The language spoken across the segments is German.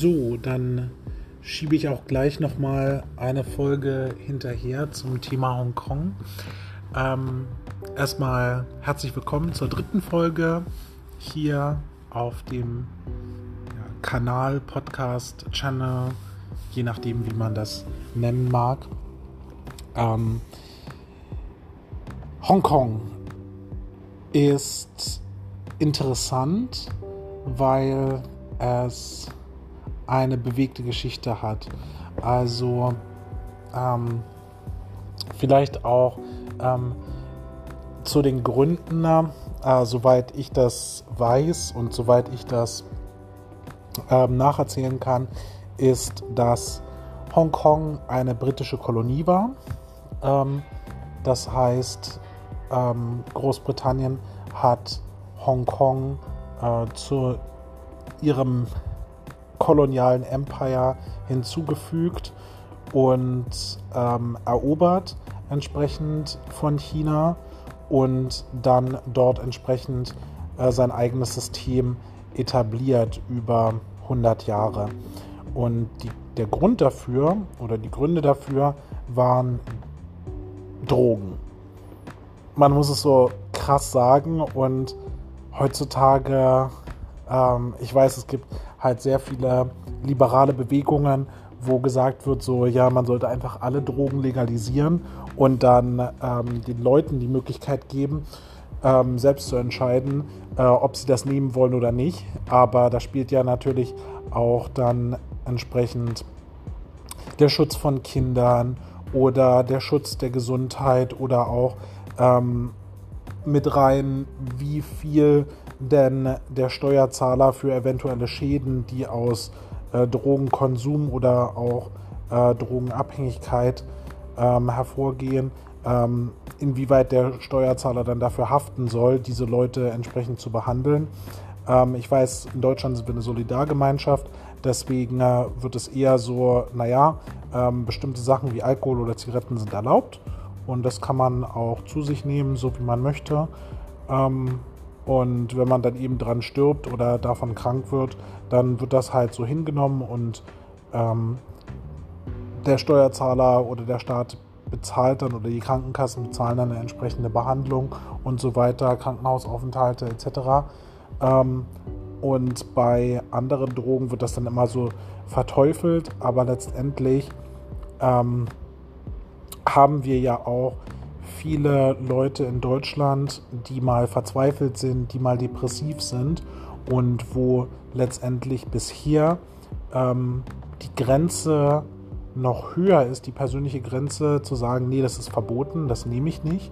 So, dann schiebe ich auch gleich nochmal eine Folge hinterher zum Thema Hongkong. Ähm, erstmal herzlich willkommen zur dritten Folge hier auf dem Kanal, Podcast, Channel, je nachdem, wie man das nennen mag. Ähm, Hongkong ist interessant, weil es eine bewegte Geschichte hat. Also ähm, vielleicht auch ähm, zu den Gründen, äh, soweit ich das weiß und soweit ich das ähm, nacherzählen kann, ist, dass Hongkong eine britische Kolonie war. Ähm, das heißt, ähm, Großbritannien hat Hongkong äh, zu ihrem kolonialen Empire hinzugefügt und ähm, erobert entsprechend von China und dann dort entsprechend äh, sein eigenes System etabliert über 100 Jahre. Und die, der Grund dafür oder die Gründe dafür waren Drogen. Man muss es so krass sagen und heutzutage, ähm, ich weiß, es gibt halt sehr viele liberale Bewegungen, wo gesagt wird, so ja, man sollte einfach alle Drogen legalisieren und dann ähm, den Leuten die Möglichkeit geben, ähm, selbst zu entscheiden, äh, ob sie das nehmen wollen oder nicht. Aber da spielt ja natürlich auch dann entsprechend der Schutz von Kindern oder der Schutz der Gesundheit oder auch ähm, mit rein, wie viel denn der Steuerzahler für eventuelle Schäden, die aus äh, Drogenkonsum oder auch äh, Drogenabhängigkeit ähm, hervorgehen, ähm, inwieweit der Steuerzahler dann dafür haften soll, diese Leute entsprechend zu behandeln. Ähm, ich weiß, in Deutschland sind wir eine Solidargemeinschaft, deswegen äh, wird es eher so, naja, ähm, bestimmte Sachen wie Alkohol oder Zigaretten sind erlaubt und das kann man auch zu sich nehmen, so wie man möchte. Ähm, und wenn man dann eben dran stirbt oder davon krank wird, dann wird das halt so hingenommen und ähm, der Steuerzahler oder der Staat bezahlt dann oder die Krankenkassen bezahlen dann eine entsprechende Behandlung und so weiter, Krankenhausaufenthalte etc. Ähm, und bei anderen Drogen wird das dann immer so verteufelt, aber letztendlich ähm, haben wir ja auch viele Leute in Deutschland, die mal verzweifelt sind, die mal depressiv sind und wo letztendlich bisher ähm, die Grenze noch höher ist, die persönliche Grenze zu sagen, nee, das ist verboten, das nehme ich nicht,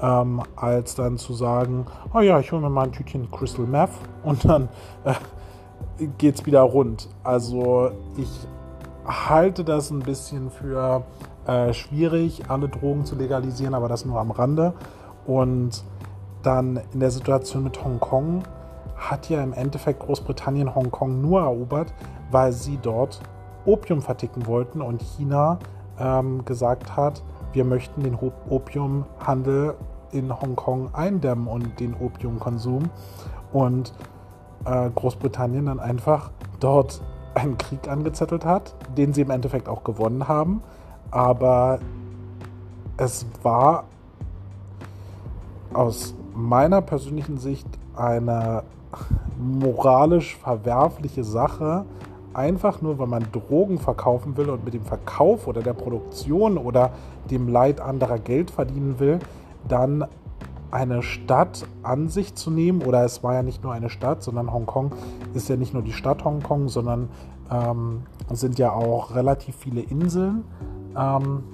ähm, als dann zu sagen, oh ja, ich hole mir mal ein Tütchen Crystal Meth und dann äh, es wieder rund. Also ich halte das ein bisschen für äh, schwierig, alle Drogen zu legalisieren, aber das nur am Rande. Und dann in der Situation mit Hongkong hat ja im Endeffekt Großbritannien Hongkong nur erobert, weil sie dort Opium verticken wollten und China ähm, gesagt hat, wir möchten den Opiumhandel in Hongkong eindämmen und den Opiumkonsum. Und äh, Großbritannien dann einfach dort einen Krieg angezettelt hat, den sie im Endeffekt auch gewonnen haben aber es war aus meiner persönlichen Sicht eine moralisch verwerfliche Sache, einfach nur, weil man Drogen verkaufen will und mit dem Verkauf oder der Produktion oder dem Leid anderer Geld verdienen will, dann eine Stadt an sich zu nehmen, oder es war ja nicht nur eine Stadt, sondern Hongkong ist ja nicht nur die Stadt Hongkong, sondern ähm, sind ja auch relativ viele Inseln ähm,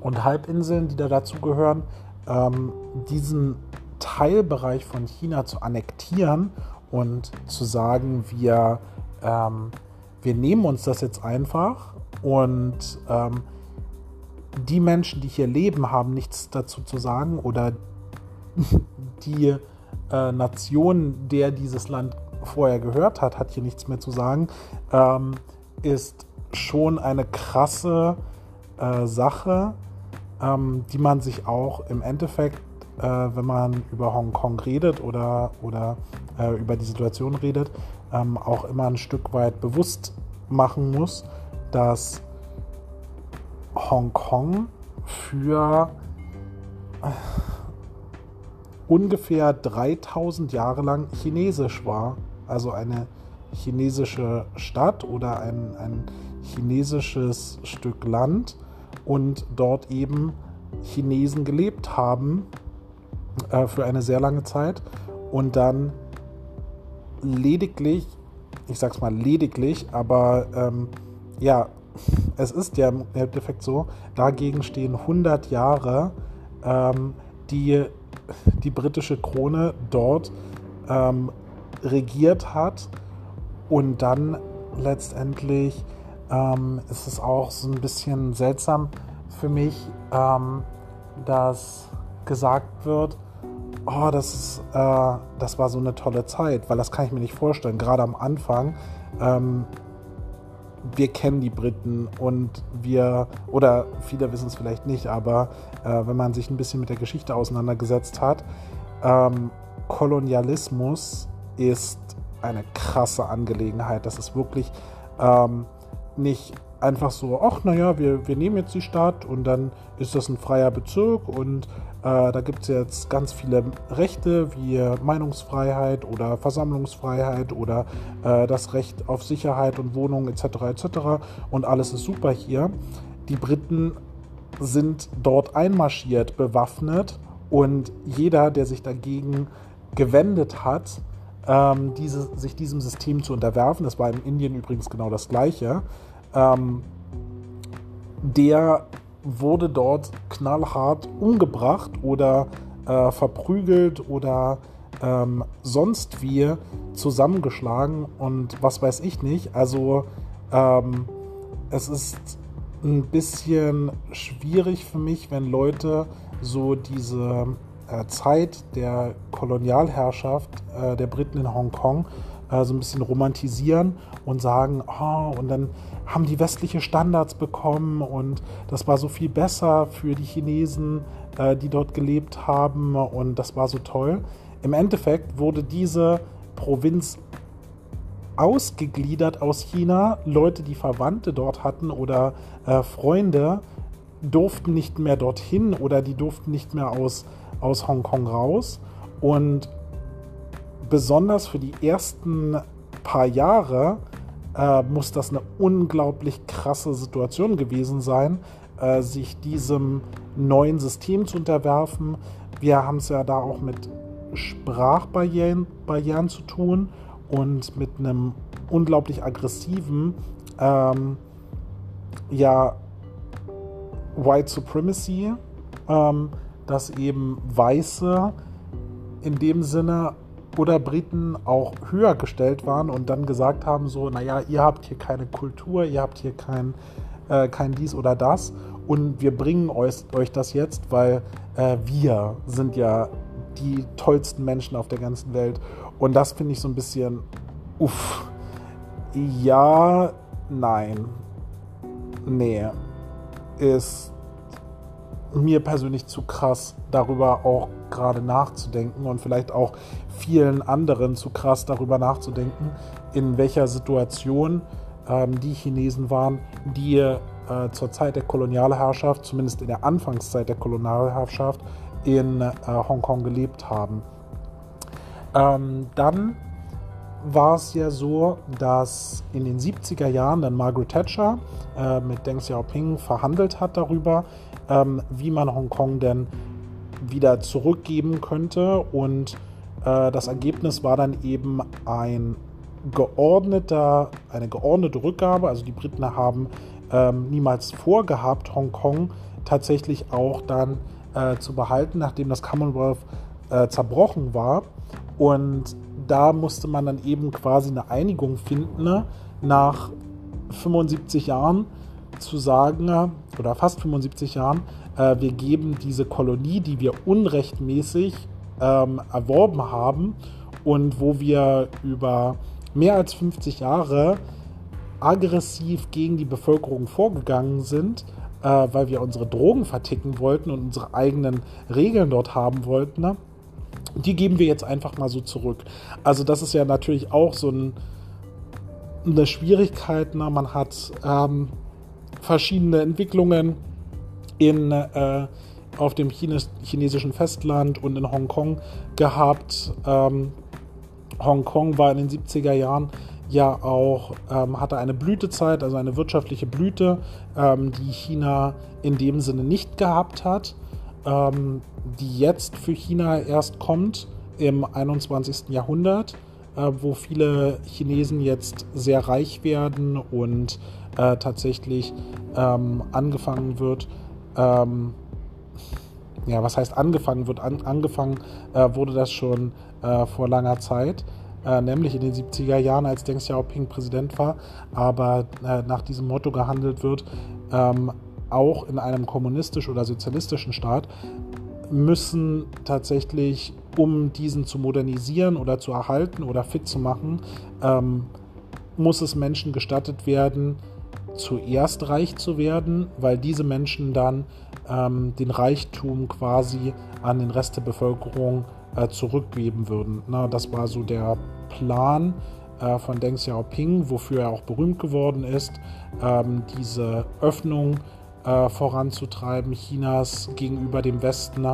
und Halbinseln, die da dazugehören, ähm, diesen Teilbereich von China zu annektieren und zu sagen, wir, ähm, wir nehmen uns das jetzt einfach und ähm, die Menschen, die hier leben, haben nichts dazu zu sagen oder die äh, Nation, der dieses Land vorher gehört hat, hat hier nichts mehr zu sagen, ähm, ist schon eine krasse äh, Sache, ähm, die man sich auch im Endeffekt, äh, wenn man über Hongkong redet oder, oder äh, über die Situation redet, ähm, auch immer ein Stück weit bewusst machen muss, dass Hongkong für ungefähr 3000 Jahre lang chinesisch war. Also eine chinesische Stadt oder ein, ein chinesisches Stück Land und dort eben Chinesen gelebt haben äh, für eine sehr lange Zeit und dann lediglich, ich sag's mal lediglich, aber ähm, ja, es ist ja im Endeffekt so, dagegen stehen 100 Jahre, ähm, die die britische Krone dort ähm, regiert hat und dann letztendlich ähm, ist es auch so ein bisschen seltsam für mich, ähm, dass gesagt wird, oh, das, ist, äh, das war so eine tolle Zeit, weil das kann ich mir nicht vorstellen. Gerade am Anfang, ähm, wir kennen die Briten und wir, oder viele wissen es vielleicht nicht, aber äh, wenn man sich ein bisschen mit der Geschichte auseinandergesetzt hat, ähm, Kolonialismus ist eine krasse Angelegenheit. Das ist wirklich ähm, nicht einfach so, ach naja, wir, wir nehmen jetzt die Stadt und dann ist das ein freier Bezirk und äh, da gibt es jetzt ganz viele Rechte wie Meinungsfreiheit oder Versammlungsfreiheit oder äh, das Recht auf Sicherheit und Wohnung etc. etc. Und alles ist super hier. Die Briten sind dort einmarschiert, bewaffnet und jeder, der sich dagegen gewendet hat, ähm, diese, sich diesem System zu unterwerfen, das war in Indien übrigens genau das gleiche, ähm, der wurde dort knallhart umgebracht oder äh, verprügelt oder ähm, sonst wie zusammengeschlagen und was weiß ich nicht. Also ähm, es ist ein bisschen schwierig für mich, wenn Leute so diese äh, Zeit der Kolonialherrschaft äh, der Briten in Hongkong äh, so ein bisschen romantisieren und sagen, oh, und dann haben die westliche Standards bekommen und das war so viel besser für die Chinesen, äh, die dort gelebt haben und das war so toll. Im Endeffekt wurde diese Provinz ausgegliedert aus China. Leute, die Verwandte dort hatten oder äh, Freunde, durften nicht mehr dorthin oder die durften nicht mehr aus, aus Hongkong raus. Und besonders für die ersten paar Jahre äh, muss das eine unglaublich krasse Situation gewesen sein, äh, sich diesem neuen System zu unterwerfen. Wir haben es ja da auch mit Sprachbarrieren Barrieren zu tun und mit einem unglaublich aggressiven, ähm, ja, White Supremacy, ähm, dass eben Weiße in dem Sinne oder Briten auch höher gestellt waren und dann gesagt haben, so, naja, ihr habt hier keine Kultur, ihr habt hier kein, äh, kein dies oder das und wir bringen euch, euch das jetzt, weil äh, wir sind ja die tollsten Menschen auf der ganzen Welt. Und das finde ich so ein bisschen, uff, ja, nein, nee, ist mir persönlich zu krass, darüber auch gerade nachzudenken und vielleicht auch vielen anderen zu krass darüber nachzudenken, in welcher Situation ähm, die Chinesen waren, die äh, zur Zeit der Kolonialherrschaft, zumindest in der Anfangszeit der Kolonialherrschaft, in äh, Hongkong gelebt haben. Ähm, dann war es ja so, dass in den 70er Jahren dann Margaret Thatcher äh, mit Deng Xiaoping verhandelt hat darüber, ähm, wie man Hongkong denn wieder zurückgeben könnte. Und äh, das Ergebnis war dann eben ein geordneter, eine geordnete Rückgabe. Also die Briten haben ähm, niemals vorgehabt, Hongkong tatsächlich auch dann äh, zu behalten, nachdem das Commonwealth äh, zerbrochen war. Und da musste man dann eben quasi eine Einigung finden, ne? nach 75 Jahren zu sagen, oder fast 75 Jahren, äh, wir geben diese Kolonie, die wir unrechtmäßig ähm, erworben haben und wo wir über mehr als 50 Jahre aggressiv gegen die Bevölkerung vorgegangen sind, äh, weil wir unsere Drogen verticken wollten und unsere eigenen Regeln dort haben wollten. Ne? Die geben wir jetzt einfach mal so zurück. Also das ist ja natürlich auch so ein eine Schwierigkeit. Ne? Man hat ähm, verschiedene Entwicklungen in, äh, auf dem Chines chinesischen Festland und in Hongkong gehabt. Ähm, Hongkong war in den 70er Jahren ja auch, ähm, hatte eine Blütezeit, also eine wirtschaftliche Blüte, ähm, die China in dem Sinne nicht gehabt hat, ähm, die jetzt für China erst kommt im 21. Jahrhundert, äh, wo viele Chinesen jetzt sehr reich werden und äh, tatsächlich ähm, angefangen wird, ähm, ja, was heißt angefangen wird? An, angefangen äh, wurde das schon äh, vor langer Zeit, äh, nämlich in den 70er Jahren, als Deng Xiaoping Präsident war, aber äh, nach diesem Motto gehandelt wird, ähm, auch in einem kommunistisch oder sozialistischen Staat müssen tatsächlich, um diesen zu modernisieren oder zu erhalten oder fit zu machen, ähm, muss es Menschen gestattet werden, zuerst reich zu werden, weil diese Menschen dann ähm, den Reichtum quasi an den Rest der Bevölkerung äh, zurückgeben würden. Na, das war so der Plan äh, von Deng Xiaoping, wofür er auch berühmt geworden ist, ähm, diese Öffnung äh, voranzutreiben Chinas gegenüber dem Westen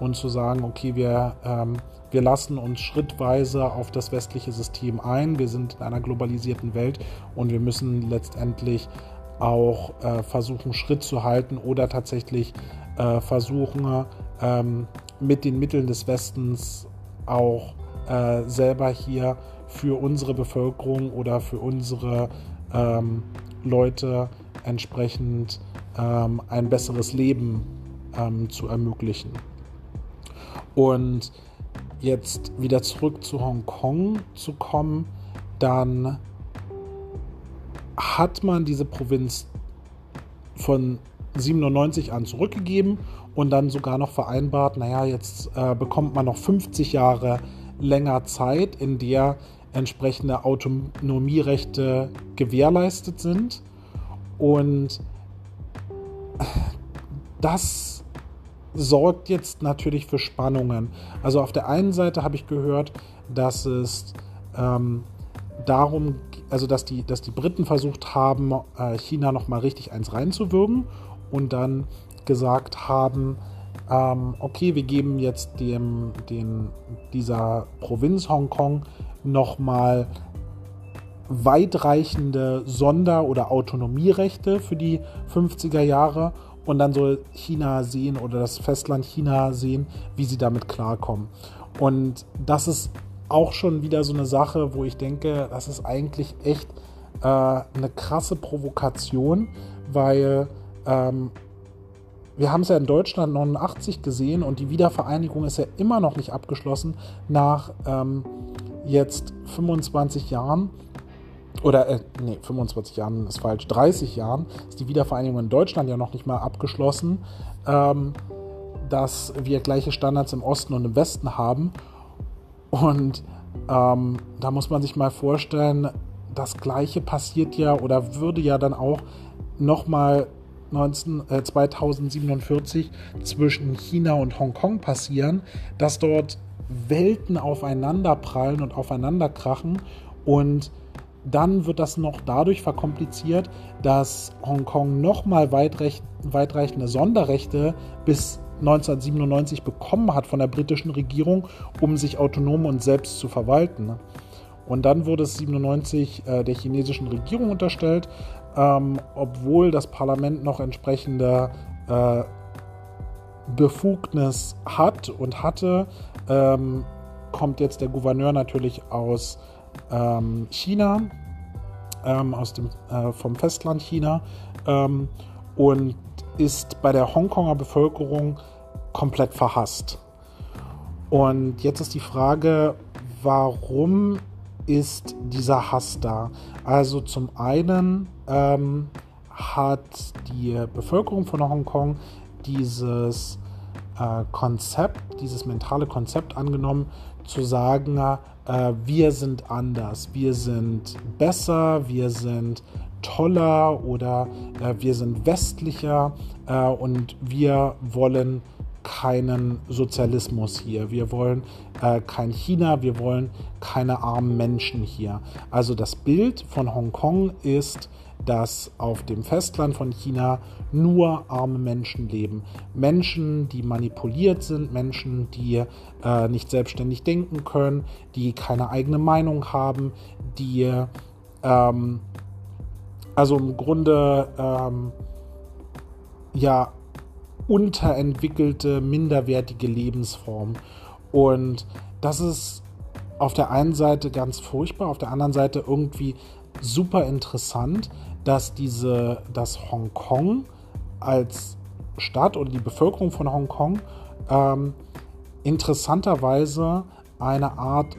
und zu sagen, okay, wir, ähm, wir lassen uns schrittweise auf das westliche System ein, wir sind in einer globalisierten Welt und wir müssen letztendlich auch äh, versuchen, Schritt zu halten oder tatsächlich äh, versuchen, ähm, mit den Mitteln des Westens auch äh, selber hier für unsere Bevölkerung oder für unsere ähm, Leute entsprechend ähm, ein besseres Leben ähm, zu ermöglichen. Und jetzt wieder zurück zu Hongkong zu kommen, dann hat man diese Provinz von 97 an zurückgegeben und dann sogar noch vereinbart, naja, jetzt äh, bekommt man noch 50 Jahre länger Zeit, in der entsprechende Autonomierechte gewährleistet sind. Und das sorgt jetzt natürlich für Spannungen. Also auf der einen Seite habe ich gehört, dass es ähm, darum, also dass die, dass die Briten versucht haben, äh, China nochmal richtig eins reinzuwürgen und dann gesagt haben, ähm, okay, wir geben jetzt dem, den, dieser Provinz Hongkong nochmal weitreichende Sonder- oder Autonomierechte für die 50er Jahre und dann soll China sehen oder das Festland China sehen, wie sie damit klarkommen. Und das ist auch schon wieder so eine Sache, wo ich denke, das ist eigentlich echt äh, eine krasse Provokation, weil ähm, wir haben es ja in Deutschland 89 gesehen und die Wiedervereinigung ist ja immer noch nicht abgeschlossen nach ähm, jetzt 25 Jahren oder äh, nee, 25 Jahren ist falsch, 30 Jahren ist die Wiedervereinigung in Deutschland ja noch nicht mal abgeschlossen, ähm, dass wir gleiche Standards im Osten und im Westen haben. Und ähm, da muss man sich mal vorstellen, das Gleiche passiert ja oder würde ja dann auch nochmal äh, 2047 zwischen China und Hongkong passieren, dass dort Welten aufeinanderprallen und aufeinanderkrachen und dann wird das noch dadurch verkompliziert, dass Hongkong nochmal weitreichende Sonderrechte bis 1997 bekommen hat von der britischen Regierung, um sich autonom und selbst zu verwalten. Und dann wurde es 97 äh, der chinesischen Regierung unterstellt, ähm, obwohl das Parlament noch entsprechende äh, Befugnis hat und hatte, ähm, kommt jetzt der Gouverneur natürlich aus ähm, China, ähm, aus dem, äh, vom Festland China ähm, und ist bei der Hongkonger Bevölkerung komplett verhasst. Und jetzt ist die Frage, warum ist dieser Hass da? Also zum einen ähm, hat die Bevölkerung von Hongkong dieses äh, Konzept, dieses mentale Konzept angenommen, zu sagen, äh, wir sind anders, wir sind besser, wir sind toller oder äh, wir sind westlicher äh, und wir wollen keinen Sozialismus hier. Wir wollen äh, kein China, wir wollen keine armen Menschen hier. Also das Bild von Hongkong ist, dass auf dem Festland von China nur arme Menschen leben. Menschen, die manipuliert sind, Menschen, die äh, nicht selbstständig denken können, die keine eigene Meinung haben, die ähm, also im Grunde ähm, ja unterentwickelte, minderwertige Lebensform. Und das ist auf der einen Seite ganz furchtbar, auf der anderen Seite irgendwie super interessant, dass diese, dass Hongkong als Stadt oder die Bevölkerung von Hongkong ähm, interessanterweise eine Art,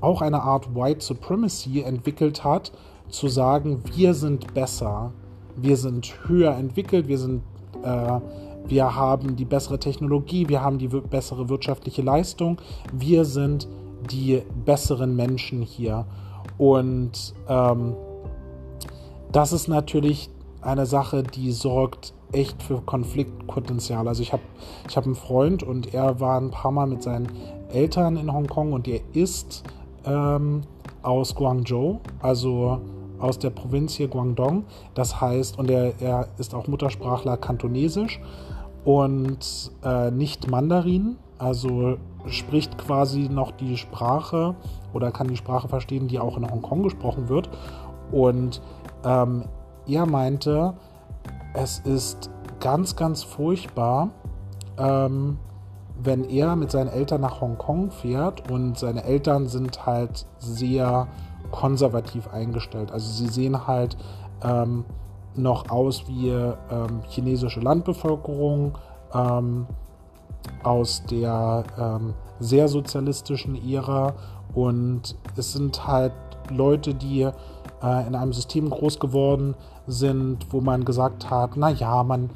auch eine Art White Supremacy entwickelt hat, zu sagen, wir sind besser, wir sind höher entwickelt, wir sind äh, wir haben die bessere Technologie, wir haben die bessere wirtschaftliche Leistung, wir sind die besseren Menschen hier. Und ähm, das ist natürlich eine Sache, die sorgt echt für Konfliktpotenzial. Also ich habe ich hab einen Freund und er war ein paar Mal mit seinen Eltern in Hongkong und er ist ähm, aus Guangzhou, also aus der Provinz hier Guangdong. Das heißt, und er, er ist auch Muttersprachler Kantonesisch und äh, nicht Mandarin, also spricht quasi noch die Sprache oder kann die Sprache verstehen, die auch in Hongkong gesprochen wird. Und ähm, er meinte, es ist ganz, ganz furchtbar, ähm, wenn er mit seinen Eltern nach Hongkong fährt und seine Eltern sind halt sehr konservativ eingestellt. Also sie sehen halt ähm, noch aus wie ähm, chinesische Landbevölkerung ähm, aus der ähm, sehr sozialistischen Ära und es sind halt Leute, die in einem System groß geworden sind, wo man gesagt hat, na ja, man,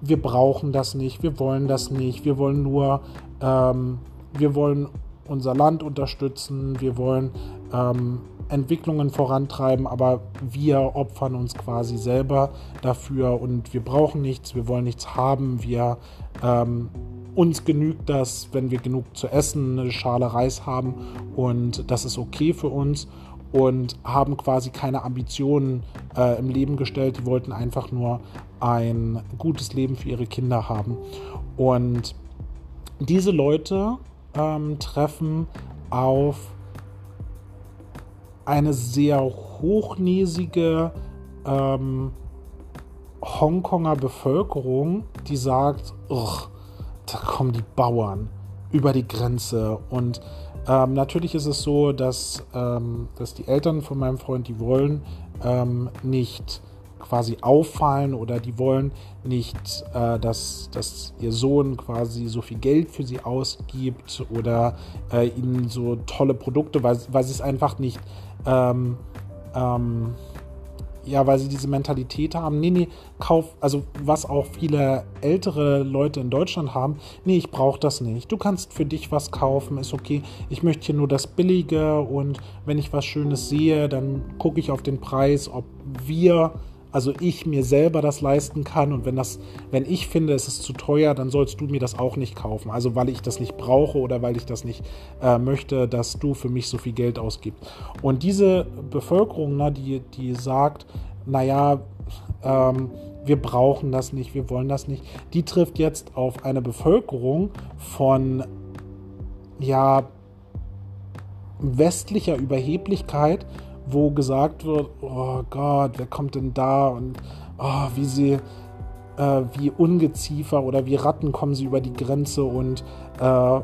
wir brauchen das nicht, wir wollen das nicht, wir wollen nur, ähm, wir wollen unser Land unterstützen, wir wollen ähm, Entwicklungen vorantreiben, aber wir opfern uns quasi selber dafür und wir brauchen nichts, wir wollen nichts haben, wir ähm, uns genügt das, wenn wir genug zu essen, eine Schale Reis haben und das ist okay für uns und haben quasi keine Ambitionen äh, im Leben gestellt. Die wollten einfach nur ein gutes Leben für ihre Kinder haben. Und diese Leute ähm, treffen auf eine sehr hochnäsige ähm, Hongkonger Bevölkerung, die sagt, da kommen die Bauern über die Grenze. Und ähm, natürlich ist es so, dass, ähm, dass die Eltern von meinem Freund, die wollen ähm, nicht quasi auffallen oder die wollen nicht, äh, dass, dass ihr Sohn quasi so viel Geld für sie ausgibt oder äh, ihnen so tolle Produkte, weil, weil sie es einfach nicht ähm, ähm, ja, weil sie diese Mentalität haben, nee, nee, kauf, also was auch viele ältere Leute in Deutschland haben, nee, ich brauche das nicht. Du kannst für dich was kaufen, ist okay. Ich möchte hier nur das Billige und wenn ich was Schönes sehe, dann gucke ich auf den Preis, ob wir also ich mir selber das leisten kann und wenn das, wenn ich finde, es ist zu teuer, dann sollst du mir das auch nicht kaufen. Also weil ich das nicht brauche oder weil ich das nicht äh, möchte, dass du für mich so viel Geld ausgibst. Und diese Bevölkerung, ne, die, die sagt, naja, ähm, wir brauchen das nicht, wir wollen das nicht, die trifft jetzt auf eine Bevölkerung von ja westlicher Überheblichkeit, wo gesagt wird, oh Gott, wer kommt denn da und oh, wie sie, äh, wie Ungeziefer oder wie Ratten kommen sie über die Grenze und äh,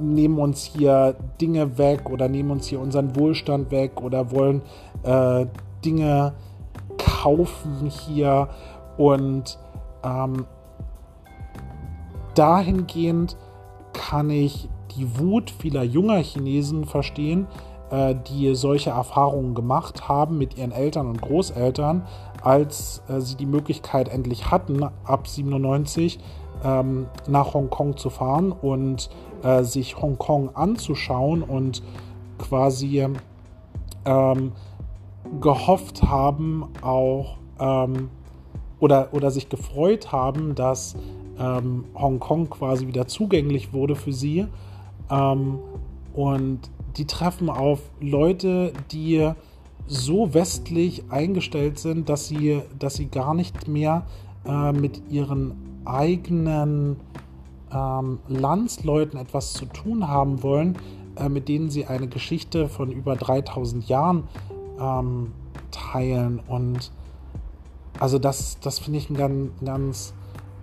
nehmen uns hier Dinge weg oder nehmen uns hier unseren Wohlstand weg oder wollen äh, Dinge kaufen hier und ähm, dahingehend kann ich die Wut vieler junger Chinesen verstehen, die solche Erfahrungen gemacht haben mit ihren Eltern und Großeltern, als äh, sie die Möglichkeit endlich hatten, ab 97 ähm, nach Hongkong zu fahren und äh, sich Hongkong anzuschauen und quasi ähm, gehofft haben, auch ähm, oder, oder sich gefreut haben, dass ähm, Hongkong quasi wieder zugänglich wurde für sie. Ähm, und die treffen auf Leute, die so westlich eingestellt sind, dass sie, dass sie gar nicht mehr äh, mit ihren eigenen ähm, Landsleuten etwas zu tun haben wollen, äh, mit denen sie eine Geschichte von über 3000 Jahren ähm, teilen. Und also das, das finde ich ein ganz, ganz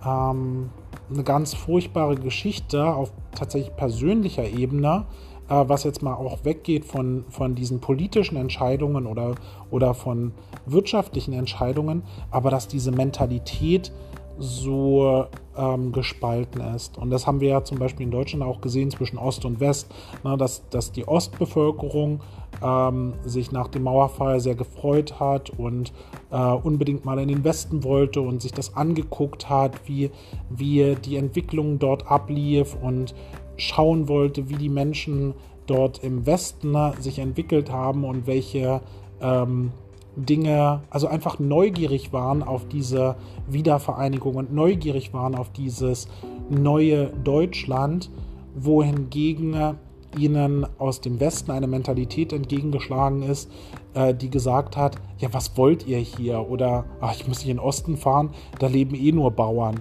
ähm, eine ganz furchtbare Geschichte auf tatsächlich persönlicher Ebene, äh, was jetzt mal auch weggeht von, von diesen politischen Entscheidungen oder, oder von wirtschaftlichen Entscheidungen, aber dass diese Mentalität so ähm, gespalten ist. Und das haben wir ja zum Beispiel in Deutschland auch gesehen zwischen Ost und West, ne, dass, dass die Ostbevölkerung ähm, sich nach dem Mauerfall sehr gefreut hat und äh, unbedingt mal in den Westen wollte und sich das angeguckt hat, wie, wie die Entwicklung dort ablief und schauen wollte, wie die Menschen dort im Westen ne, sich entwickelt haben und welche ähm, Dinge, also einfach neugierig waren auf diese Wiedervereinigung und neugierig waren auf dieses neue Deutschland, wohingegen ihnen aus dem Westen eine Mentalität entgegengeschlagen ist, äh, die gesagt hat, ja, was wollt ihr hier? Oder, ach, ich muss nicht in den Osten fahren, da leben eh nur Bauern.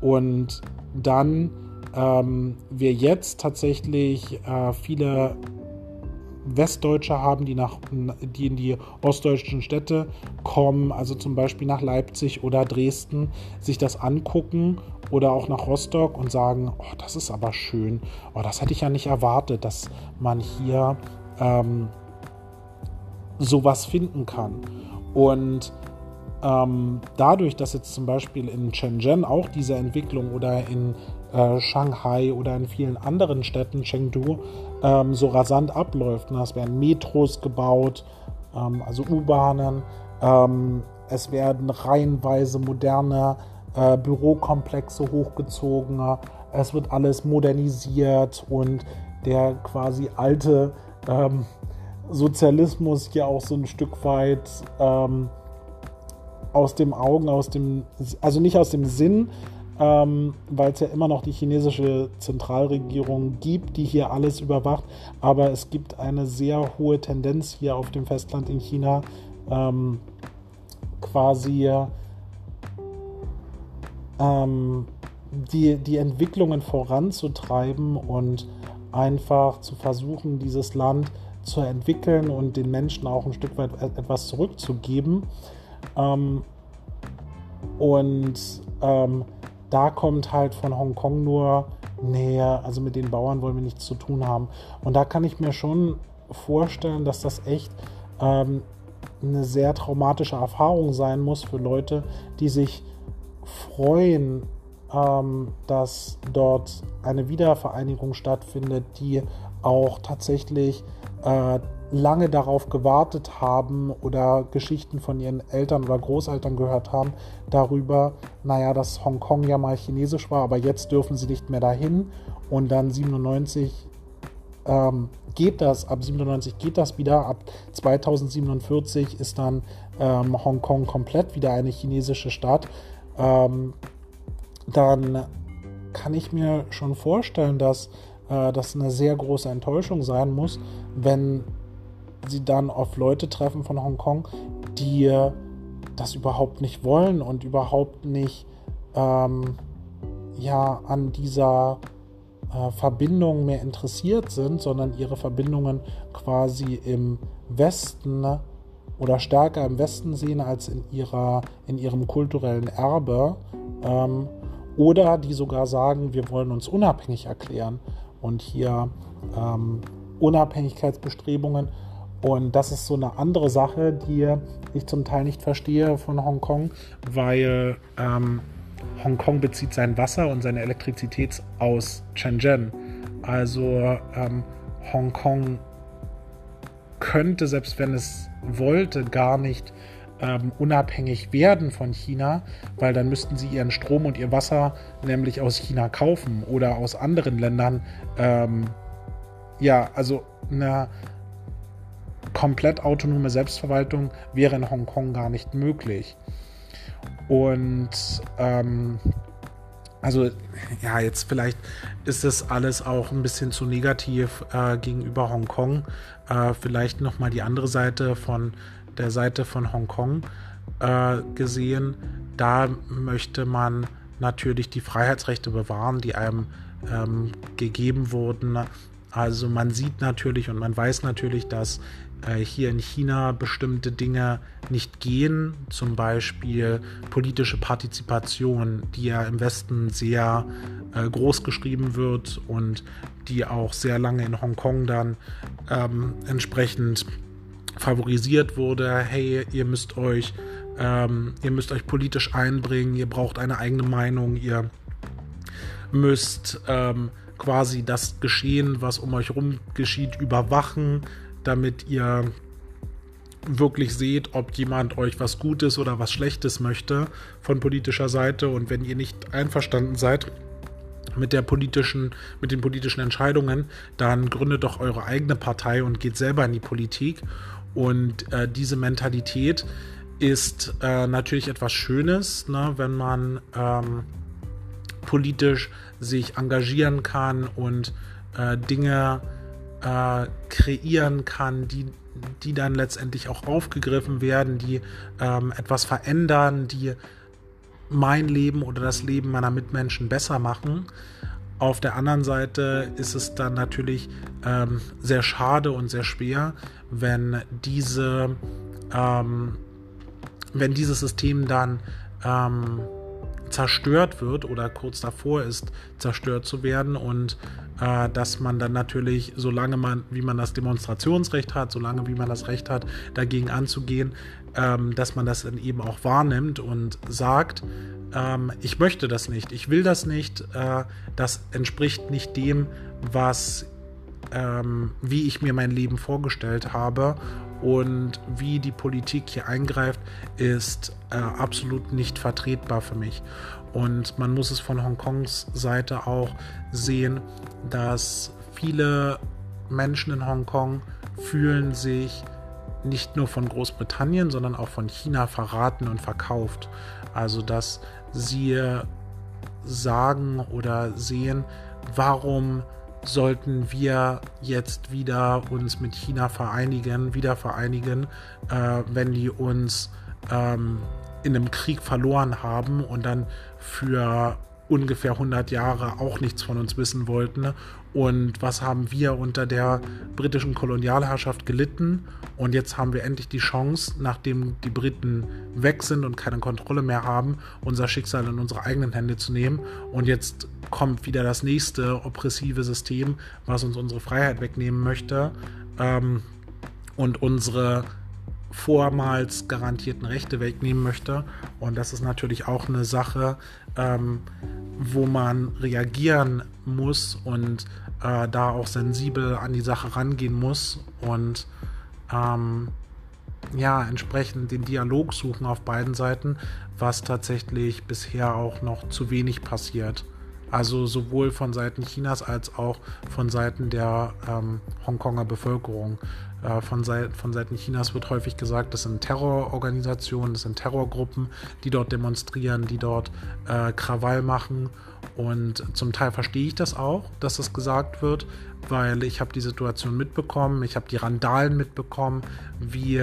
Und dann ähm, wir jetzt tatsächlich äh, viele Westdeutsche haben, die, nach, die in die ostdeutschen Städte kommen, also zum Beispiel nach Leipzig oder Dresden, sich das angucken oder auch nach Rostock und sagen, oh, das ist aber schön, oh, das hätte ich ja nicht erwartet, dass man hier ähm, sowas finden kann. Und ähm, dadurch, dass jetzt zum Beispiel in Shenzhen auch diese Entwicklung oder in äh, Shanghai oder in vielen anderen Städten, Chengdu, ähm, so rasant abläuft. Ne? Es werden Metros gebaut, ähm, also U-Bahnen. Ähm, es werden reihenweise moderne äh, Bürokomplexe hochgezogen. Es wird alles modernisiert und der quasi alte ähm, Sozialismus hier auch so ein Stück weit ähm, aus dem Augen, aus dem, also nicht aus dem Sinn, ähm, weil es ja immer noch die chinesische Zentralregierung gibt, die hier alles überwacht. Aber es gibt eine sehr hohe Tendenz hier auf dem Festland in China, ähm, quasi ähm, die, die Entwicklungen voranzutreiben und einfach zu versuchen, dieses Land zu entwickeln und den Menschen auch ein Stück weit etwas zurückzugeben. Ähm, und ähm, da kommt halt von Hongkong nur näher, also mit den Bauern wollen wir nichts zu tun haben. Und da kann ich mir schon vorstellen, dass das echt ähm, eine sehr traumatische Erfahrung sein muss für Leute, die sich freuen, ähm, dass dort eine Wiedervereinigung stattfindet, die auch tatsächlich äh, lange darauf gewartet haben oder Geschichten von ihren Eltern oder Großeltern gehört haben darüber, naja, dass Hongkong ja mal chinesisch war, aber jetzt dürfen sie nicht mehr dahin. Und dann 97 ähm, geht das, ab 97 geht das wieder, ab 2047 ist dann ähm, Hongkong komplett wieder eine chinesische Stadt, ähm, dann kann ich mir schon vorstellen, dass äh, das eine sehr große Enttäuschung sein muss, wenn sie dann auf Leute treffen von Hongkong, die das überhaupt nicht wollen und überhaupt nicht ähm, ja an dieser äh, Verbindung mehr interessiert sind, sondern ihre Verbindungen quasi im Westen oder stärker im Westen sehen als in, ihrer, in ihrem kulturellen Erbe. Ähm, oder die sogar sagen, wir wollen uns unabhängig erklären und hier ähm, Unabhängigkeitsbestrebungen und das ist so eine andere Sache, die ich zum Teil nicht verstehe von Hongkong, weil ähm, Hongkong bezieht sein Wasser und seine Elektrizität aus Shenzhen. Also ähm, Hongkong könnte, selbst wenn es wollte, gar nicht ähm, unabhängig werden von China, weil dann müssten sie ihren Strom und ihr Wasser nämlich aus China kaufen oder aus anderen Ländern. Ähm, ja, also eine komplett autonome Selbstverwaltung wäre in Hongkong gar nicht möglich. Und ähm, also ja, jetzt vielleicht ist das alles auch ein bisschen zu negativ äh, gegenüber Hongkong. Äh, vielleicht nochmal die andere Seite von der Seite von Hongkong äh, gesehen. Da möchte man natürlich die Freiheitsrechte bewahren, die einem ähm, gegeben wurden. Also man sieht natürlich und man weiß natürlich, dass hier in China bestimmte Dinge nicht gehen, zum Beispiel politische Partizipation, die ja im Westen sehr äh, groß geschrieben wird und die auch sehr lange in Hongkong dann ähm, entsprechend favorisiert wurde. Hey, ihr müsst euch, ähm, ihr müsst euch politisch einbringen, ihr braucht eine eigene Meinung, ihr müsst ähm, quasi das Geschehen, was um euch herum geschieht, überwachen damit ihr wirklich seht, ob jemand euch was Gutes oder was Schlechtes möchte von politischer Seite. Und wenn ihr nicht einverstanden seid mit der politischen, mit den politischen Entscheidungen, dann gründet doch eure eigene Partei und geht selber in die Politik. Und äh, diese Mentalität ist äh, natürlich etwas Schönes, ne, wenn man ähm, politisch sich engagieren kann und äh, Dinge äh, kreieren kann, die, die dann letztendlich auch aufgegriffen werden, die ähm, etwas verändern, die mein Leben oder das Leben meiner Mitmenschen besser machen. Auf der anderen Seite ist es dann natürlich ähm, sehr schade und sehr schwer, wenn diese, ähm, wenn dieses System dann ähm, zerstört wird oder kurz davor ist, zerstört zu werden und äh, dass man dann natürlich, solange man, wie man das Demonstrationsrecht hat, solange wie man das Recht hat, dagegen anzugehen, ähm, dass man das dann eben auch wahrnimmt und sagt, ähm, ich möchte das nicht, ich will das nicht, äh, das entspricht nicht dem, was ähm, wie ich mir mein Leben vorgestellt habe und wie die Politik hier eingreift, ist äh, absolut nicht vertretbar für mich. Und man muss es von Hongkongs Seite auch sehen, dass viele Menschen in Hongkong fühlen sich nicht nur von Großbritannien, sondern auch von China verraten und verkauft. Also dass sie sagen oder sehen, warum sollten wir jetzt wieder uns mit China vereinigen, wieder vereinigen, äh, wenn die uns ähm, in einem Krieg verloren haben und dann für ungefähr 100 Jahre auch nichts von uns wissen wollten. Und was haben wir unter der britischen Kolonialherrschaft gelitten? Und jetzt haben wir endlich die Chance, nachdem die Briten weg sind und keine Kontrolle mehr haben, unser Schicksal in unsere eigenen Hände zu nehmen. Und jetzt kommt wieder das nächste oppressive System, was uns unsere Freiheit wegnehmen möchte ähm, und unsere vormals garantierten Rechte wegnehmen möchte. Und das ist natürlich auch eine Sache, ähm, wo man reagieren muss und äh, da auch sensibel an die Sache rangehen muss und ähm, ja, entsprechend den Dialog suchen auf beiden Seiten, was tatsächlich bisher auch noch zu wenig passiert. Also sowohl von Seiten Chinas als auch von Seiten der ähm, Hongkonger Bevölkerung. Äh, von, Seit von Seiten Chinas wird häufig gesagt, das sind Terrororganisationen, das sind Terrorgruppen, die dort demonstrieren, die dort äh, Krawall machen. Und zum Teil verstehe ich das auch, dass das gesagt wird, weil ich habe die Situation mitbekommen, ich habe die Randalen mitbekommen, wie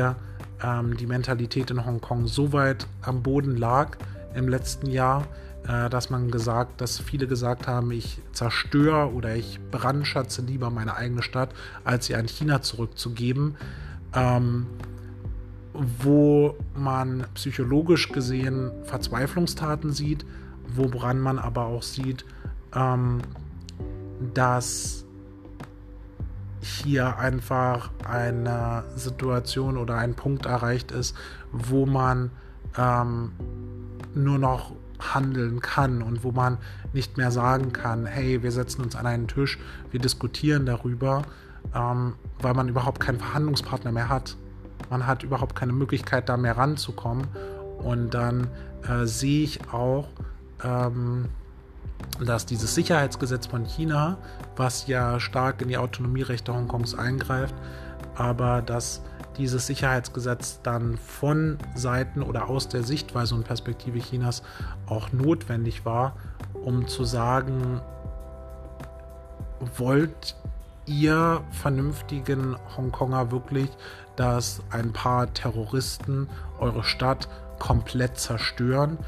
ähm, die Mentalität in Hongkong so weit am Boden lag im letzten Jahr, dass man gesagt, dass viele gesagt haben, ich zerstöre oder ich brandschatze lieber meine eigene Stadt, als sie an China zurückzugeben. Ähm, wo man psychologisch gesehen Verzweiflungstaten sieht, woran man aber auch sieht, ähm, dass hier einfach eine Situation oder ein Punkt erreicht ist, wo man ähm, nur noch handeln kann und wo man nicht mehr sagen kann, hey, wir setzen uns an einen Tisch, wir diskutieren darüber, ähm, weil man überhaupt keinen Verhandlungspartner mehr hat. Man hat überhaupt keine Möglichkeit, da mehr ranzukommen. Und dann äh, sehe ich auch, ähm, dass dieses Sicherheitsgesetz von China, was ja stark in die Autonomierechte Hongkongs eingreift, aber dass dieses Sicherheitsgesetz dann von Seiten oder aus der Sichtweise und Perspektive Chinas auch notwendig war, um zu sagen, wollt ihr vernünftigen Hongkonger wirklich, dass ein paar Terroristen eure Stadt komplett zerstören?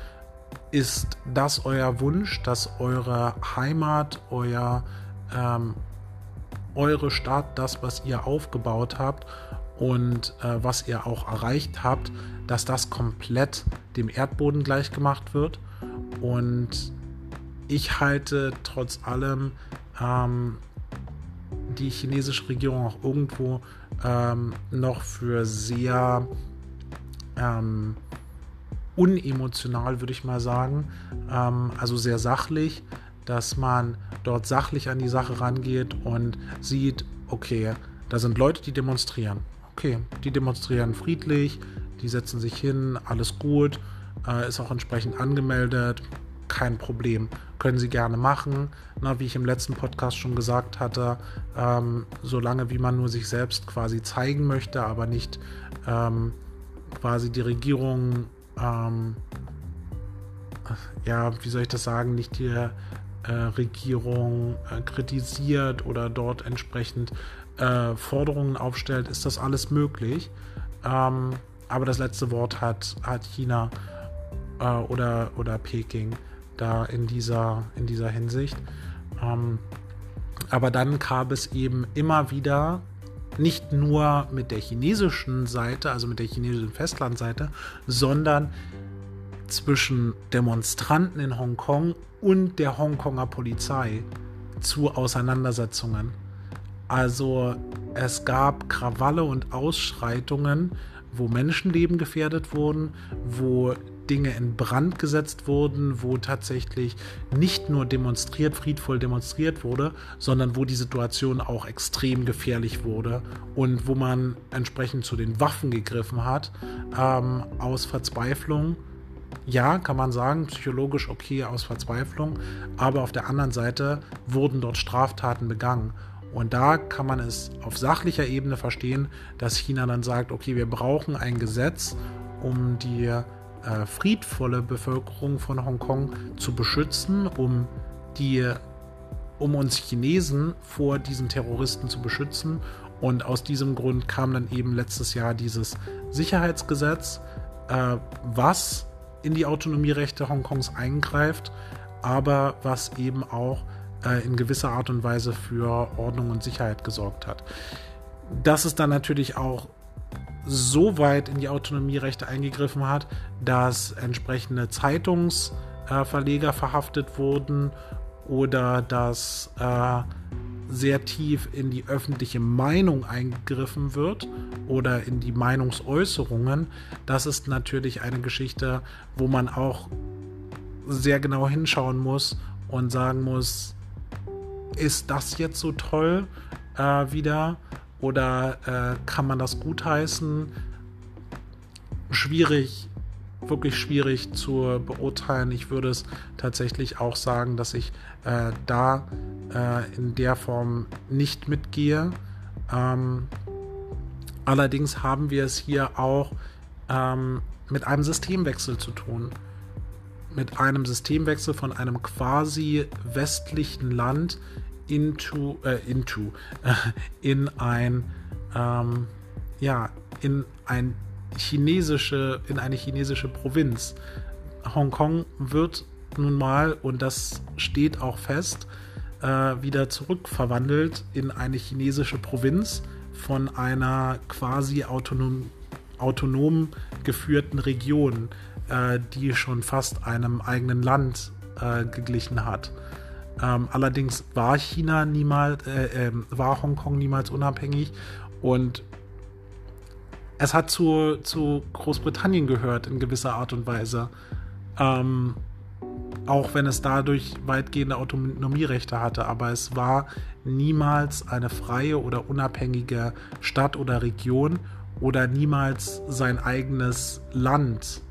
Ist das euer Wunsch, dass eure Heimat, euer, ähm, eure Stadt, das, was ihr aufgebaut habt und äh, was ihr auch erreicht habt, dass das komplett dem Erdboden gleichgemacht wird? Und ich halte trotz allem ähm, die chinesische Regierung auch irgendwo ähm, noch für sehr ähm, unemotional, würde ich mal sagen. Ähm, also sehr sachlich, dass man dort sachlich an die Sache rangeht und sieht, okay, da sind Leute, die demonstrieren. Okay, die demonstrieren friedlich, die setzen sich hin, alles gut, äh, ist auch entsprechend angemeldet, kein Problem. Können Sie gerne machen. Na, wie ich im letzten Podcast schon gesagt hatte, ähm, solange wie man nur sich selbst quasi zeigen möchte, aber nicht ähm, quasi die Regierung, ähm, ja, wie soll ich das sagen, nicht die äh, Regierung äh, kritisiert oder dort entsprechend äh, Forderungen aufstellt, ist das alles möglich. Ähm, aber das letzte Wort hat, hat China äh, oder, oder Peking da in dieser, in dieser Hinsicht. Ähm, aber dann kam es eben immer wieder nicht nur mit der chinesischen Seite, also mit der chinesischen Festlandseite, sondern zwischen Demonstranten in Hongkong und der Hongkonger Polizei zu Auseinandersetzungen. Also es gab Krawalle und Ausschreitungen, wo Menschenleben gefährdet wurden, wo Dinge in Brand gesetzt wurden, wo tatsächlich nicht nur demonstriert, friedvoll demonstriert wurde, sondern wo die Situation auch extrem gefährlich wurde und wo man entsprechend zu den Waffen gegriffen hat, ähm, aus Verzweiflung. Ja, kann man sagen, psychologisch okay aus Verzweiflung, aber auf der anderen Seite wurden dort Straftaten begangen. Und da kann man es auf sachlicher Ebene verstehen, dass China dann sagt, okay, wir brauchen ein Gesetz, um die äh, friedvolle Bevölkerung von Hongkong zu beschützen, um die um uns Chinesen vor diesen Terroristen zu beschützen. Und aus diesem Grund kam dann eben letztes Jahr dieses Sicherheitsgesetz, äh, was in die Autonomierechte Hongkongs eingreift, aber was eben auch äh, in gewisser Art und Weise für Ordnung und Sicherheit gesorgt hat. Das ist dann natürlich auch so weit in die Autonomierechte eingegriffen hat, dass entsprechende Zeitungsverleger äh, verhaftet wurden oder dass äh, sehr tief in die öffentliche Meinung eingegriffen wird oder in die Meinungsäußerungen, das ist natürlich eine Geschichte, wo man auch sehr genau hinschauen muss und sagen muss, ist das jetzt so toll äh, wieder oder äh, kann man das gutheißen? Schwierig, wirklich schwierig zu beurteilen. Ich würde es tatsächlich auch sagen, dass ich äh, da äh, in der Form nicht mitgehe. Ähm, allerdings haben wir es hier auch ähm, mit einem Systemwechsel zu tun. Mit einem Systemwechsel von einem quasi westlichen Land into, äh, into, äh, in ein, ähm, ja, in ein chinesische, in eine chinesische Provinz. Hongkong wird nun mal, und das steht auch fest, äh, wieder zurückverwandelt in eine chinesische Provinz von einer quasi autonom, autonom geführten Region, äh, die schon fast einem eigenen Land äh, geglichen hat. Ähm, allerdings war China niemals, äh, äh, war Hongkong niemals unabhängig und es hat zu, zu Großbritannien gehört in gewisser Art und Weise. Ähm, auch wenn es dadurch weitgehende Autonomierechte hatte, aber es war niemals eine freie oder unabhängige Stadt oder Region oder niemals sein eigenes Land,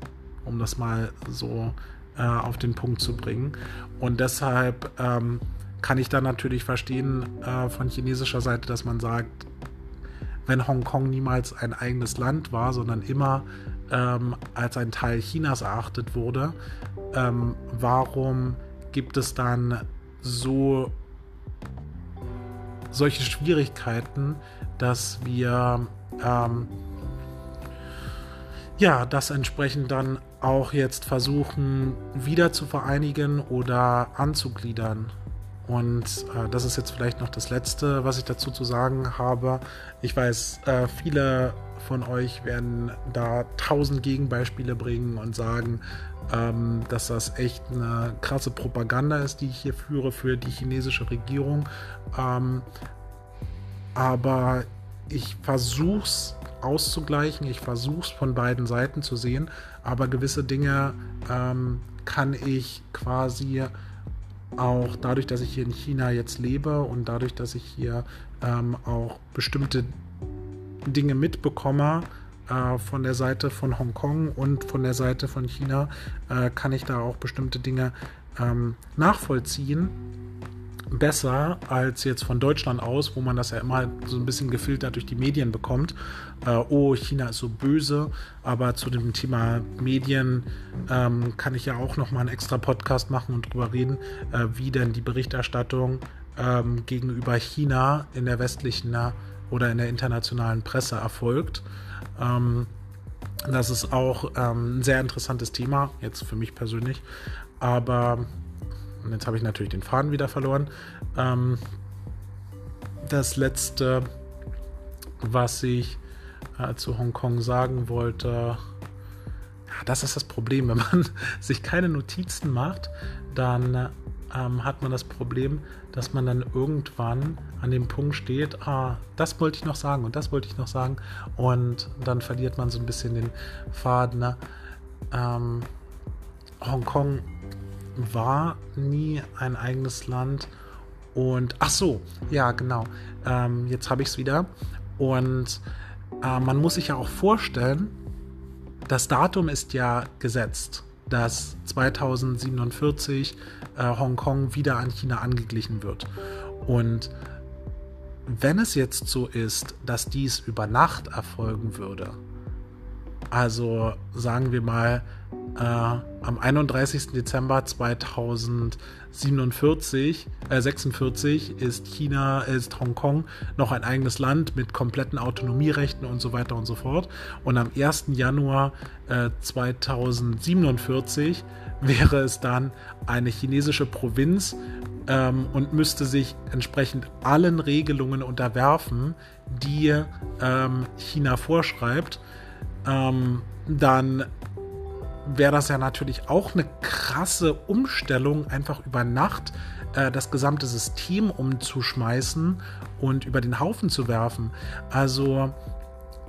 um das mal so äh, auf den Punkt zu bringen. Und deshalb ähm, kann ich da natürlich verstehen äh, von chinesischer Seite, dass man sagt, wenn Hongkong niemals ein eigenes Land war, sondern immer ähm, als ein Teil Chinas erachtet wurde, ähm, warum gibt es dann so solche Schwierigkeiten, dass wir ähm, ja das entsprechend dann auch jetzt versuchen wieder zu vereinigen oder anzugliedern. Und äh, das ist jetzt vielleicht noch das Letzte, was ich dazu zu sagen habe. Ich weiß, äh, viele von euch werden da tausend Gegenbeispiele bringen und sagen, ähm, dass das echt eine krasse Propaganda ist, die ich hier führe für die chinesische Regierung. Ähm, aber ich versuche es auszugleichen, ich versuche es von beiden Seiten zu sehen, aber gewisse Dinge ähm, kann ich quasi auch dadurch, dass ich hier in China jetzt lebe und dadurch, dass ich hier ähm, auch bestimmte Dinge mitbekomme äh, von der Seite von Hongkong und von der Seite von China, äh, kann ich da auch bestimmte Dinge ähm, nachvollziehen besser als jetzt von Deutschland aus, wo man das ja immer so ein bisschen gefiltert durch die Medien bekommt. Äh, oh, China ist so böse, aber zu dem Thema Medien ähm, kann ich ja auch nochmal einen extra Podcast machen und drüber reden, äh, wie denn die Berichterstattung ähm, gegenüber China in der westlichen oder in der internationalen Presse erfolgt. Ähm, das ist auch ähm, ein sehr interessantes Thema, jetzt für mich persönlich. Aber und jetzt habe ich natürlich den Faden wieder verloren. Ähm, das letzte, was ich äh, zu Hongkong sagen wollte, ja, das ist das Problem. Wenn man sich keine Notizen macht, dann ähm, hat man das Problem, dass man dann irgendwann an dem Punkt steht, ah, das wollte ich noch sagen und das wollte ich noch sagen. Und dann verliert man so ein bisschen den Faden. Ne? Ähm, Hongkong war nie ein eigenes Land. Und ach so, ja, genau. Ähm, jetzt habe ich es wieder. Und äh, man muss sich ja auch vorstellen, das Datum ist ja gesetzt, dass 2047 äh, Hongkong wieder an China angeglichen wird. Und wenn es jetzt so ist, dass dies über Nacht erfolgen würde, also sagen wir mal, äh, am 31. Dezember 2047, äh, 46 ist China, ist Hongkong noch ein eigenes Land mit kompletten Autonomierechten und so weiter und so fort. Und am 1. Januar äh, 2047 wäre es dann eine chinesische Provinz ähm, und müsste sich entsprechend allen Regelungen unterwerfen, die ähm, China vorschreibt ähm, dann wäre das ja natürlich auch eine krasse Umstellung, einfach über Nacht äh, das gesamte System umzuschmeißen und über den Haufen zu werfen. Also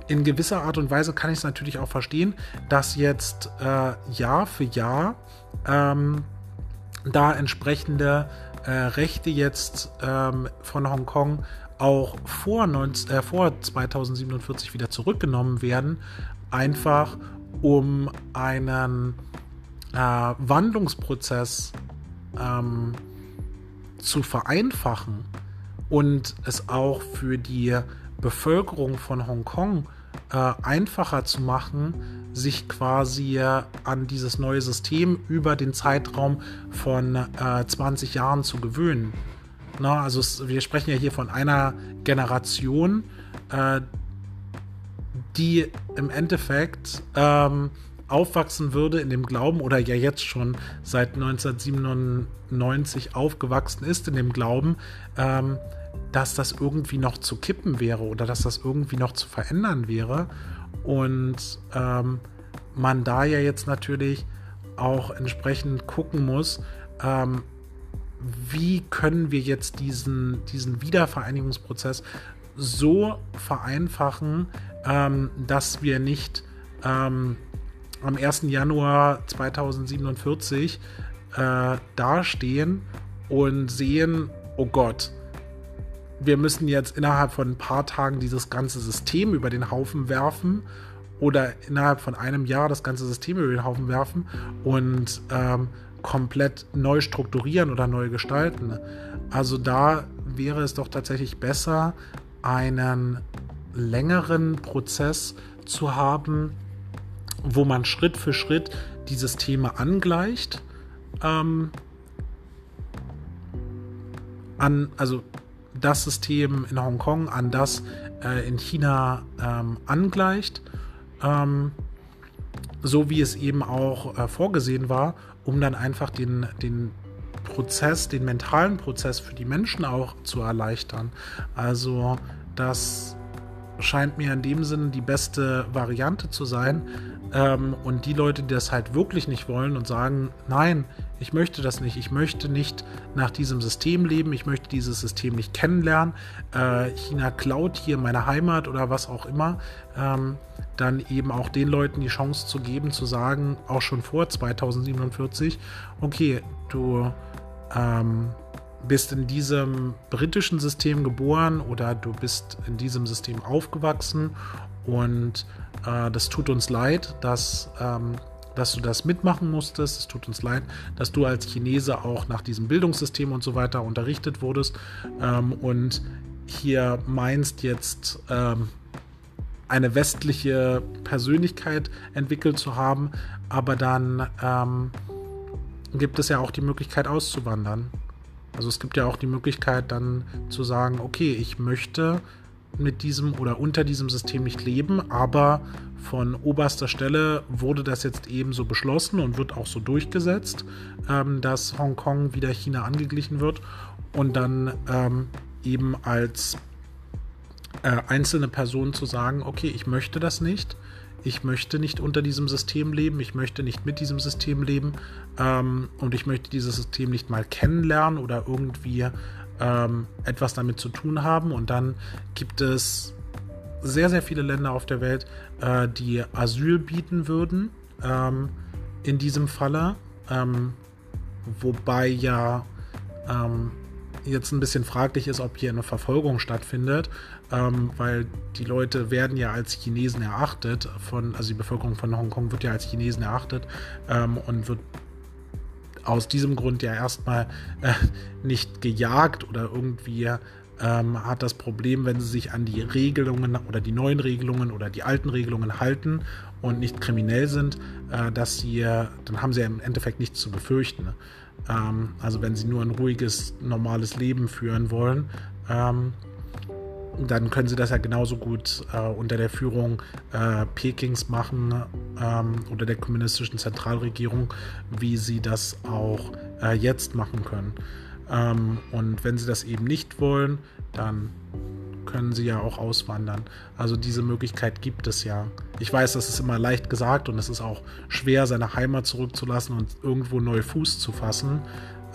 in gewisser Art und Weise kann ich es natürlich auch verstehen, dass jetzt äh, Jahr für Jahr ähm, da entsprechende äh, Rechte jetzt ähm, von Hongkong auch vor, 19, äh, vor 2047 wieder zurückgenommen werden, einfach um einen äh, Wandlungsprozess ähm, zu vereinfachen und es auch für die Bevölkerung von Hongkong äh, einfacher zu machen, sich quasi an dieses neue System über den Zeitraum von äh, 20 Jahren zu gewöhnen. Na, also es, wir sprechen ja hier von einer Generation, äh, die im Endeffekt ähm, aufwachsen würde in dem Glauben oder ja jetzt schon seit 1997 aufgewachsen ist in dem Glauben, ähm, dass das irgendwie noch zu kippen wäre oder dass das irgendwie noch zu verändern wäre. Und ähm, man da ja jetzt natürlich auch entsprechend gucken muss, ähm, wie können wir jetzt diesen, diesen Wiedervereinigungsprozess so vereinfachen, ähm, dass wir nicht ähm, am 1. Januar 2047 äh, dastehen und sehen, oh Gott, wir müssen jetzt innerhalb von ein paar Tagen dieses ganze System über den Haufen werfen oder innerhalb von einem Jahr das ganze System über den Haufen werfen und ähm, komplett neu strukturieren oder neu gestalten. Also da wäre es doch tatsächlich besser, einen längeren Prozess zu haben, wo man Schritt für Schritt die Systeme angleicht. Ähm, an, also das System in Hongkong an das äh, in China ähm, angleicht, ähm, so wie es eben auch äh, vorgesehen war, um dann einfach den, den Prozess, den mentalen Prozess für die Menschen auch zu erleichtern. Also das scheint mir in dem Sinne die beste Variante zu sein. Ähm, und die Leute, die das halt wirklich nicht wollen und sagen, nein, ich möchte das nicht, ich möchte nicht nach diesem System leben, ich möchte dieses System nicht kennenlernen, äh, China klaut hier meine Heimat oder was auch immer, ähm, dann eben auch den Leuten die Chance zu geben, zu sagen, auch schon vor 2047, okay, du ähm, bist in diesem britischen System geboren oder du bist in diesem System aufgewachsen und äh, das tut uns leid, dass, ähm, dass du das mitmachen musstest. Es tut uns leid, dass du als Chinese auch nach diesem Bildungssystem und so weiter unterrichtet wurdest ähm, und hier meinst jetzt ähm, eine westliche Persönlichkeit entwickelt zu haben, aber dann ähm, gibt es ja auch die Möglichkeit auszuwandern. Also es gibt ja auch die Möglichkeit dann zu sagen, okay, ich möchte mit diesem oder unter diesem System nicht leben, aber von oberster Stelle wurde das jetzt eben so beschlossen und wird auch so durchgesetzt, ähm, dass Hongkong wieder China angeglichen wird und dann ähm, eben als äh, einzelne Person zu sagen, okay, ich möchte das nicht, ich möchte nicht unter diesem System leben, ich möchte nicht mit diesem System leben ähm, und ich möchte dieses System nicht mal kennenlernen oder irgendwie ähm, etwas damit zu tun haben. Und dann gibt es sehr, sehr viele Länder auf der Welt, äh, die Asyl bieten würden ähm, in diesem Falle. Ähm, wobei ja ähm, jetzt ein bisschen fraglich ist, ob hier eine Verfolgung stattfindet, ähm, weil die Leute werden ja als Chinesen erachtet, von, also die Bevölkerung von Hongkong wird ja als Chinesen erachtet ähm, und wird aus diesem Grund ja erstmal äh, nicht gejagt oder irgendwie ähm, hat das Problem, wenn sie sich an die Regelungen oder die neuen Regelungen oder die alten Regelungen halten und nicht kriminell sind, äh, dass sie, dann haben sie ja im Endeffekt nichts zu befürchten. Ähm, also wenn sie nur ein ruhiges, normales Leben führen wollen, ähm, dann können sie das ja genauso gut äh, unter der Führung äh, Pekings machen ähm, oder der kommunistischen Zentralregierung, wie sie das auch äh, jetzt machen können. Ähm, und wenn sie das eben nicht wollen, dann können sie ja auch auswandern. Also diese Möglichkeit gibt es ja. Ich weiß, das ist immer leicht gesagt und es ist auch schwer, seine Heimat zurückzulassen und irgendwo neu Fuß zu fassen.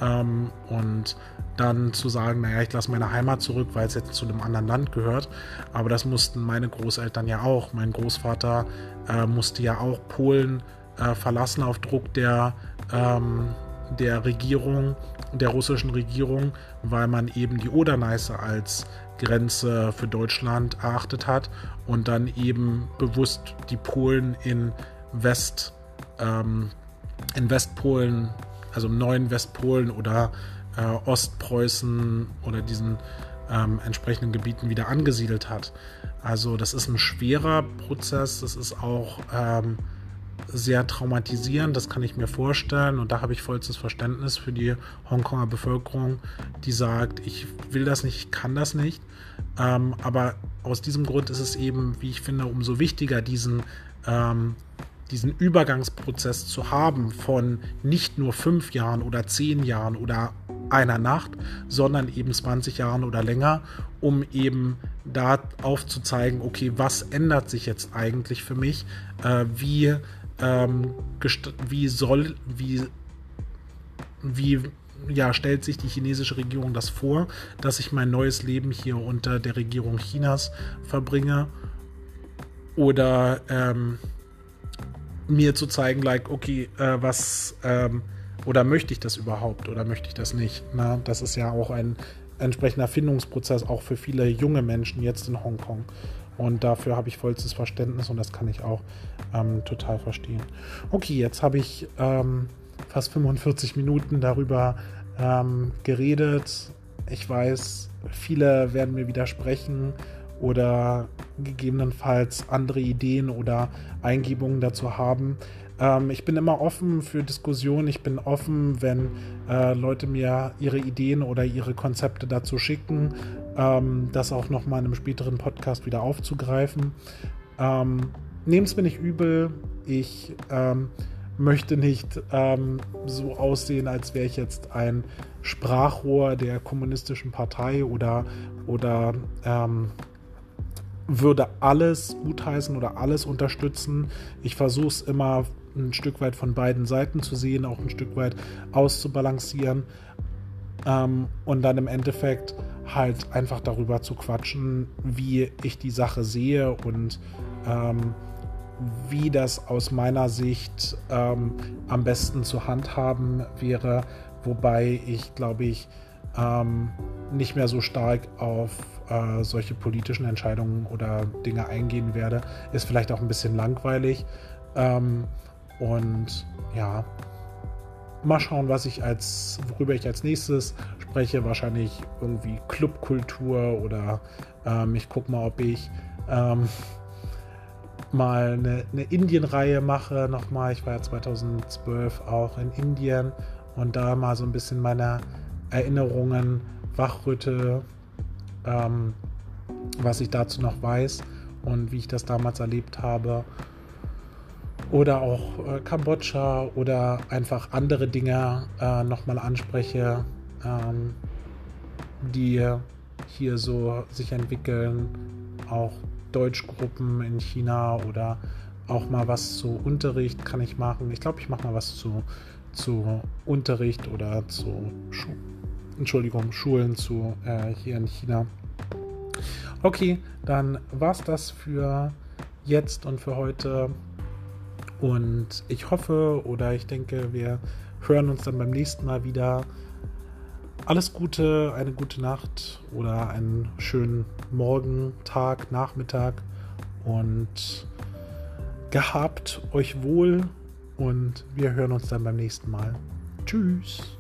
Ähm, und dann zu sagen, naja, ich lasse meine Heimat zurück, weil es jetzt zu einem anderen Land gehört. Aber das mussten meine Großeltern ja auch. Mein Großvater äh, musste ja auch Polen äh, verlassen auf Druck der, ähm, der Regierung, der russischen Regierung, weil man eben die Oder-Neiße als Grenze für Deutschland erachtet hat und dann eben bewusst die Polen in West ähm, in Westpolen also im neuen Westpolen oder äh, Ostpreußen oder diesen ähm, entsprechenden Gebieten wieder angesiedelt hat. Also das ist ein schwerer Prozess, das ist auch ähm, sehr traumatisierend, das kann ich mir vorstellen und da habe ich vollstes Verständnis für die Hongkonger Bevölkerung, die sagt, ich will das nicht, ich kann das nicht. Ähm, aber aus diesem Grund ist es eben, wie ich finde, umso wichtiger, diesen ähm, diesen Übergangsprozess zu haben von nicht nur fünf Jahren oder zehn Jahren oder einer Nacht, sondern eben 20 Jahren oder länger, um eben da aufzuzeigen, okay, was ändert sich jetzt eigentlich für mich, äh, wie, ähm, wie soll, wie, wie ja, stellt sich die chinesische Regierung das vor, dass ich mein neues Leben hier unter der Regierung Chinas verbringe? Oder ähm, mir zu zeigen, like, okay, äh, was ähm, oder möchte ich das überhaupt oder möchte ich das nicht? Na, das ist ja auch ein entsprechender Findungsprozess auch für viele junge Menschen jetzt in Hongkong. Und dafür habe ich vollstes Verständnis und das kann ich auch ähm, total verstehen. Okay, jetzt habe ich ähm, fast 45 Minuten darüber ähm, geredet. Ich weiß, viele werden mir widersprechen oder gegebenenfalls andere Ideen oder Eingebungen dazu haben. Ähm, ich bin immer offen für Diskussionen. Ich bin offen, wenn äh, Leute mir ihre Ideen oder ihre Konzepte dazu schicken, ähm, das auch nochmal in einem späteren Podcast wieder aufzugreifen. Ähm, Nehmt es mir nicht übel. Ich ähm, möchte nicht ähm, so aussehen, als wäre ich jetzt ein Sprachrohr der kommunistischen Partei oder, oder ähm, würde alles gutheißen oder alles unterstützen. Ich versuche es immer ein Stück weit von beiden Seiten zu sehen, auch ein Stück weit auszubalancieren ähm, und dann im Endeffekt halt einfach darüber zu quatschen, wie ich die Sache sehe und ähm, wie das aus meiner Sicht ähm, am besten zu handhaben wäre, wobei ich glaube ich ähm, nicht mehr so stark auf äh, solche politischen Entscheidungen oder Dinge eingehen werde. Ist vielleicht auch ein bisschen langweilig. Ähm, und ja, mal schauen, was ich als, worüber ich als nächstes spreche. Wahrscheinlich irgendwie Clubkultur oder ähm, ich gucke mal, ob ich ähm, mal eine, eine Indien-Reihe mache. Nochmal, ich war ja 2012 auch in Indien und da mal so ein bisschen meine Erinnerungen wachrütte, ähm, was ich dazu noch weiß und wie ich das damals erlebt habe oder auch äh, Kambodscha oder einfach andere Dinge äh, nochmal anspreche, ähm, die hier so sich entwickeln, auch Deutschgruppen in China oder auch mal was zu Unterricht kann ich machen. Ich glaube, ich mache mal was zu, zu Unterricht oder zu Schu Entschuldigung, Schulen zu äh, hier in China. Okay, dann war es das für jetzt und für heute. Und ich hoffe oder ich denke, wir hören uns dann beim nächsten Mal wieder. Alles Gute, eine gute Nacht oder einen schönen Morgen, Tag, Nachmittag und gehabt euch wohl und wir hören uns dann beim nächsten Mal. Tschüss.